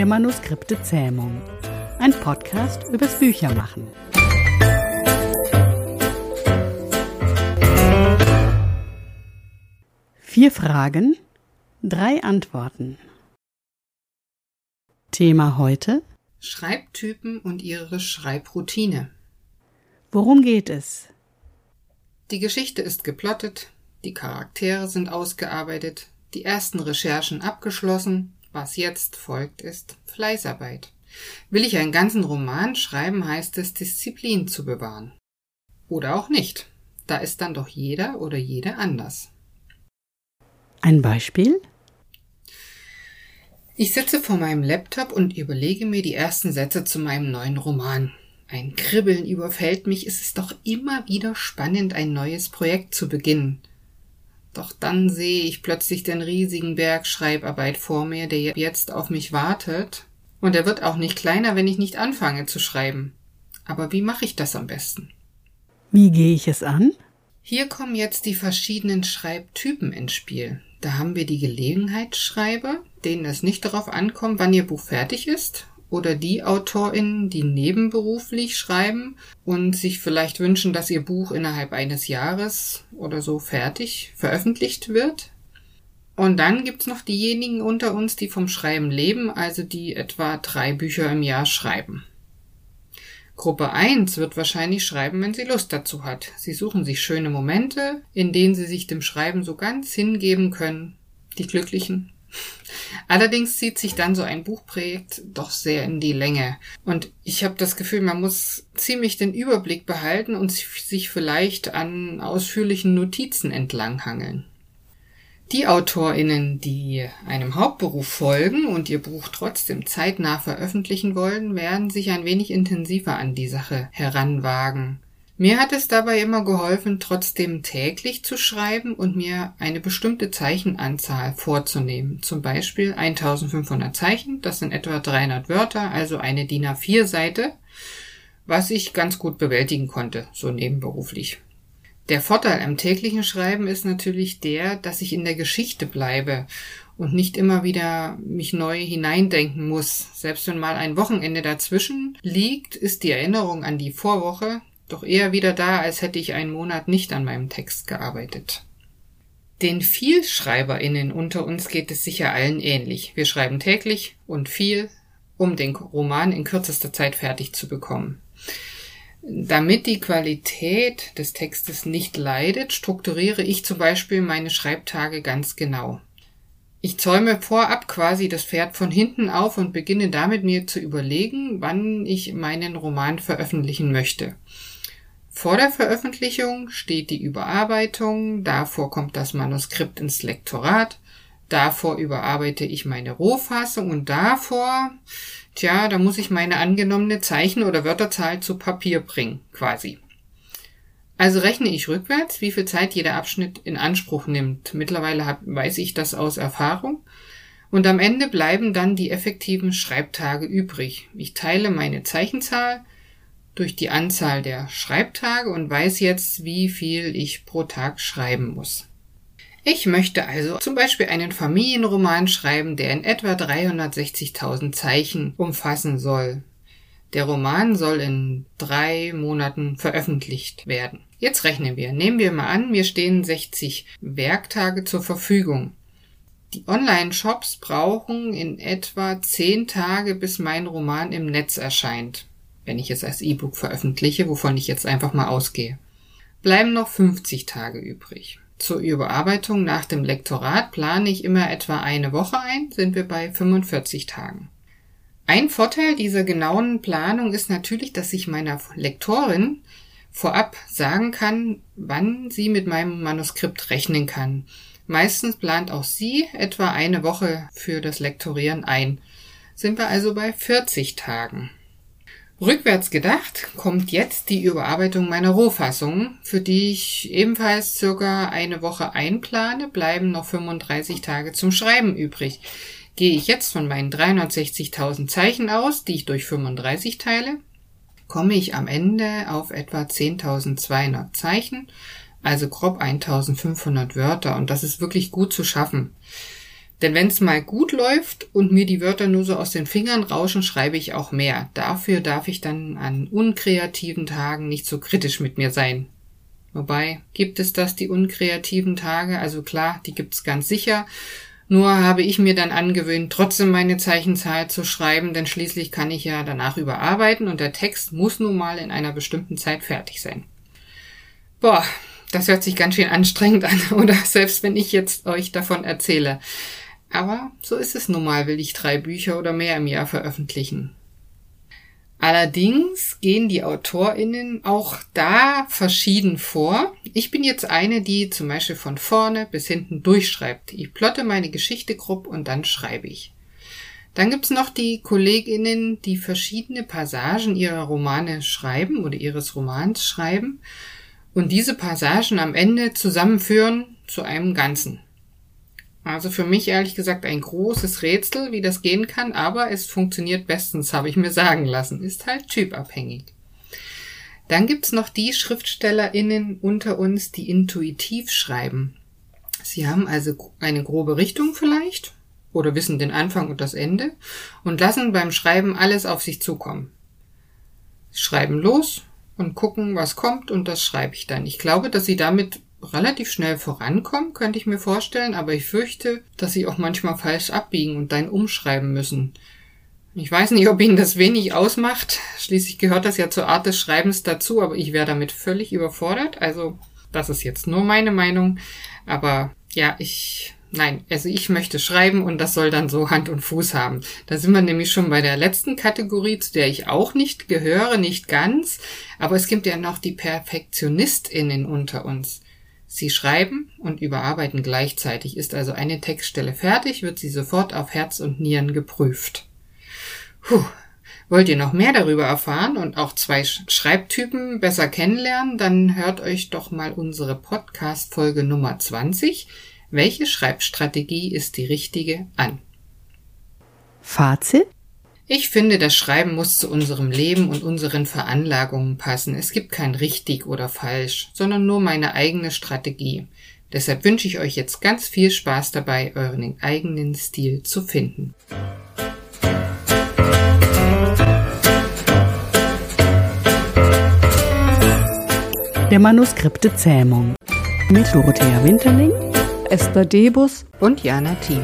der Manuskripte Zähmung. Ein Podcast übers Büchermachen. Vier Fragen, drei Antworten. Thema heute Schreibtypen und ihre Schreibroutine. Worum geht es? Die Geschichte ist geplottet, die Charaktere sind ausgearbeitet, die ersten Recherchen abgeschlossen, was jetzt folgt ist Fleißarbeit. Will ich einen ganzen Roman schreiben, heißt es Disziplin zu bewahren. Oder auch nicht. Da ist dann doch jeder oder jede anders. Ein Beispiel? Ich sitze vor meinem Laptop und überlege mir die ersten Sätze zu meinem neuen Roman. Ein Kribbeln überfällt mich, es ist doch immer wieder spannend, ein neues Projekt zu beginnen. Doch dann sehe ich plötzlich den riesigen Berg Schreibarbeit vor mir, der jetzt auf mich wartet, und er wird auch nicht kleiner, wenn ich nicht anfange zu schreiben. Aber wie mache ich das am besten? Wie gehe ich es an? Hier kommen jetzt die verschiedenen Schreibtypen ins Spiel. Da haben wir die Gelegenheitsschreiber, denen es nicht darauf ankommt, wann ihr Buch fertig ist, oder die AutorInnen, die nebenberuflich schreiben und sich vielleicht wünschen, dass ihr Buch innerhalb eines Jahres oder so fertig veröffentlicht wird. Und dann gibt's noch diejenigen unter uns, die vom Schreiben leben, also die etwa drei Bücher im Jahr schreiben. Gruppe 1 wird wahrscheinlich schreiben, wenn sie Lust dazu hat. Sie suchen sich schöne Momente, in denen sie sich dem Schreiben so ganz hingeben können. Die Glücklichen. Allerdings zieht sich dann so ein Buchprojekt doch sehr in die Länge. Und ich habe das Gefühl, man muss ziemlich den Überblick behalten und sich vielleicht an ausführlichen Notizen entlanghangeln. Die AutorInnen, die einem Hauptberuf folgen und ihr Buch trotzdem zeitnah veröffentlichen wollen, werden sich ein wenig intensiver an die Sache heranwagen. Mir hat es dabei immer geholfen, trotzdem täglich zu schreiben und mir eine bestimmte Zeichenanzahl vorzunehmen. Zum Beispiel 1500 Zeichen, das sind etwa 300 Wörter, also eine DIN A4 Seite, was ich ganz gut bewältigen konnte, so nebenberuflich. Der Vorteil am täglichen Schreiben ist natürlich der, dass ich in der Geschichte bleibe und nicht immer wieder mich neu hineindenken muss. Selbst wenn mal ein Wochenende dazwischen liegt, ist die Erinnerung an die Vorwoche doch eher wieder da, als hätte ich einen Monat nicht an meinem Text gearbeitet. Den Vielschreiberinnen unter uns geht es sicher allen ähnlich. Wir schreiben täglich und viel, um den Roman in kürzester Zeit fertig zu bekommen. Damit die Qualität des Textes nicht leidet, strukturiere ich zum Beispiel meine Schreibtage ganz genau. Ich zäume vorab quasi das Pferd von hinten auf und beginne damit mir zu überlegen, wann ich meinen Roman veröffentlichen möchte. Vor der Veröffentlichung steht die Überarbeitung, davor kommt das Manuskript ins Lektorat, davor überarbeite ich meine Rohfassung und davor Tja, da muss ich meine angenommene Zeichen- oder Wörterzahl zu Papier bringen, quasi. Also rechne ich rückwärts, wie viel Zeit jeder Abschnitt in Anspruch nimmt. Mittlerweile hab, weiß ich das aus Erfahrung. Und am Ende bleiben dann die effektiven Schreibtage übrig. Ich teile meine Zeichenzahl durch die Anzahl der Schreibtage und weiß jetzt, wie viel ich pro Tag schreiben muss. Ich möchte also zum Beispiel einen Familienroman schreiben, der in etwa 360.000 Zeichen umfassen soll. Der Roman soll in drei Monaten veröffentlicht werden. Jetzt rechnen wir. Nehmen wir mal an, mir stehen 60 Werktage zur Verfügung. Die Online-Shops brauchen in etwa 10 Tage, bis mein Roman im Netz erscheint, wenn ich es als E-Book veröffentliche, wovon ich jetzt einfach mal ausgehe. Bleiben noch 50 Tage übrig. Zur Überarbeitung nach dem Lektorat plane ich immer etwa eine Woche ein, sind wir bei 45 Tagen. Ein Vorteil dieser genauen Planung ist natürlich, dass ich meiner Lektorin vorab sagen kann, wann sie mit meinem Manuskript rechnen kann. Meistens plant auch sie etwa eine Woche für das Lektorieren ein. Sind wir also bei 40 Tagen. Rückwärts gedacht kommt jetzt die Überarbeitung meiner Rohfassung, für die ich ebenfalls circa eine Woche einplane, bleiben noch 35 Tage zum Schreiben übrig. Gehe ich jetzt von meinen 360.000 Zeichen aus, die ich durch 35 teile, komme ich am Ende auf etwa 10.200 Zeichen, also grob 1.500 Wörter und das ist wirklich gut zu schaffen. Denn wenn's mal gut läuft und mir die Wörter nur so aus den Fingern rauschen, schreibe ich auch mehr. Dafür darf ich dann an unkreativen Tagen nicht so kritisch mit mir sein. Wobei, gibt es das, die unkreativen Tage? Also klar, die gibt's ganz sicher. Nur habe ich mir dann angewöhnt, trotzdem meine Zeichenzahl zu schreiben, denn schließlich kann ich ja danach überarbeiten und der Text muss nun mal in einer bestimmten Zeit fertig sein. Boah, das hört sich ganz schön anstrengend an, oder? Selbst wenn ich jetzt euch davon erzähle. Aber so ist es nun mal, will ich drei Bücher oder mehr im Jahr veröffentlichen. Allerdings gehen die AutorInnen auch da verschieden vor. Ich bin jetzt eine, die zum Beispiel von vorne bis hinten durchschreibt. Ich plotte meine Geschichte grob und dann schreibe ich. Dann gibt's noch die KollegInnen, die verschiedene Passagen ihrer Romane schreiben oder ihres Romans schreiben und diese Passagen am Ende zusammenführen zu einem Ganzen. Also für mich ehrlich gesagt ein großes Rätsel, wie das gehen kann, aber es funktioniert bestens, habe ich mir sagen lassen. Ist halt typabhängig. Dann gibt's noch die SchriftstellerInnen unter uns, die intuitiv schreiben. Sie haben also eine grobe Richtung vielleicht oder wissen den Anfang und das Ende und lassen beim Schreiben alles auf sich zukommen. Schreiben los und gucken, was kommt und das schreibe ich dann. Ich glaube, dass sie damit relativ schnell vorankommen, könnte ich mir vorstellen, aber ich fürchte, dass sie auch manchmal falsch abbiegen und dann umschreiben müssen. Ich weiß nicht, ob Ihnen das wenig ausmacht. Schließlich gehört das ja zur Art des Schreibens dazu, aber ich wäre damit völlig überfordert. Also, das ist jetzt nur meine Meinung. Aber ja, ich, nein, also ich möchte schreiben und das soll dann so Hand und Fuß haben. Da sind wir nämlich schon bei der letzten Kategorie, zu der ich auch nicht gehöre, nicht ganz. Aber es gibt ja noch die PerfektionistInnen unter uns. Sie schreiben und überarbeiten gleichzeitig. Ist also eine Textstelle fertig, wird sie sofort auf Herz und Nieren geprüft. Puh. Wollt ihr noch mehr darüber erfahren und auch zwei Schreibtypen besser kennenlernen, dann hört euch doch mal unsere Podcast-Folge Nummer 20. Welche Schreibstrategie ist die richtige an? Fazit? Ich finde, das Schreiben muss zu unserem Leben und unseren Veranlagungen passen. Es gibt kein richtig oder falsch, sondern nur meine eigene Strategie. Deshalb wünsche ich euch jetzt ganz viel Spaß dabei, euren eigenen Stil zu finden. Der Manuskripte Zähmung mit Dorothea Winterling, Esther Debus und Jana Thiem.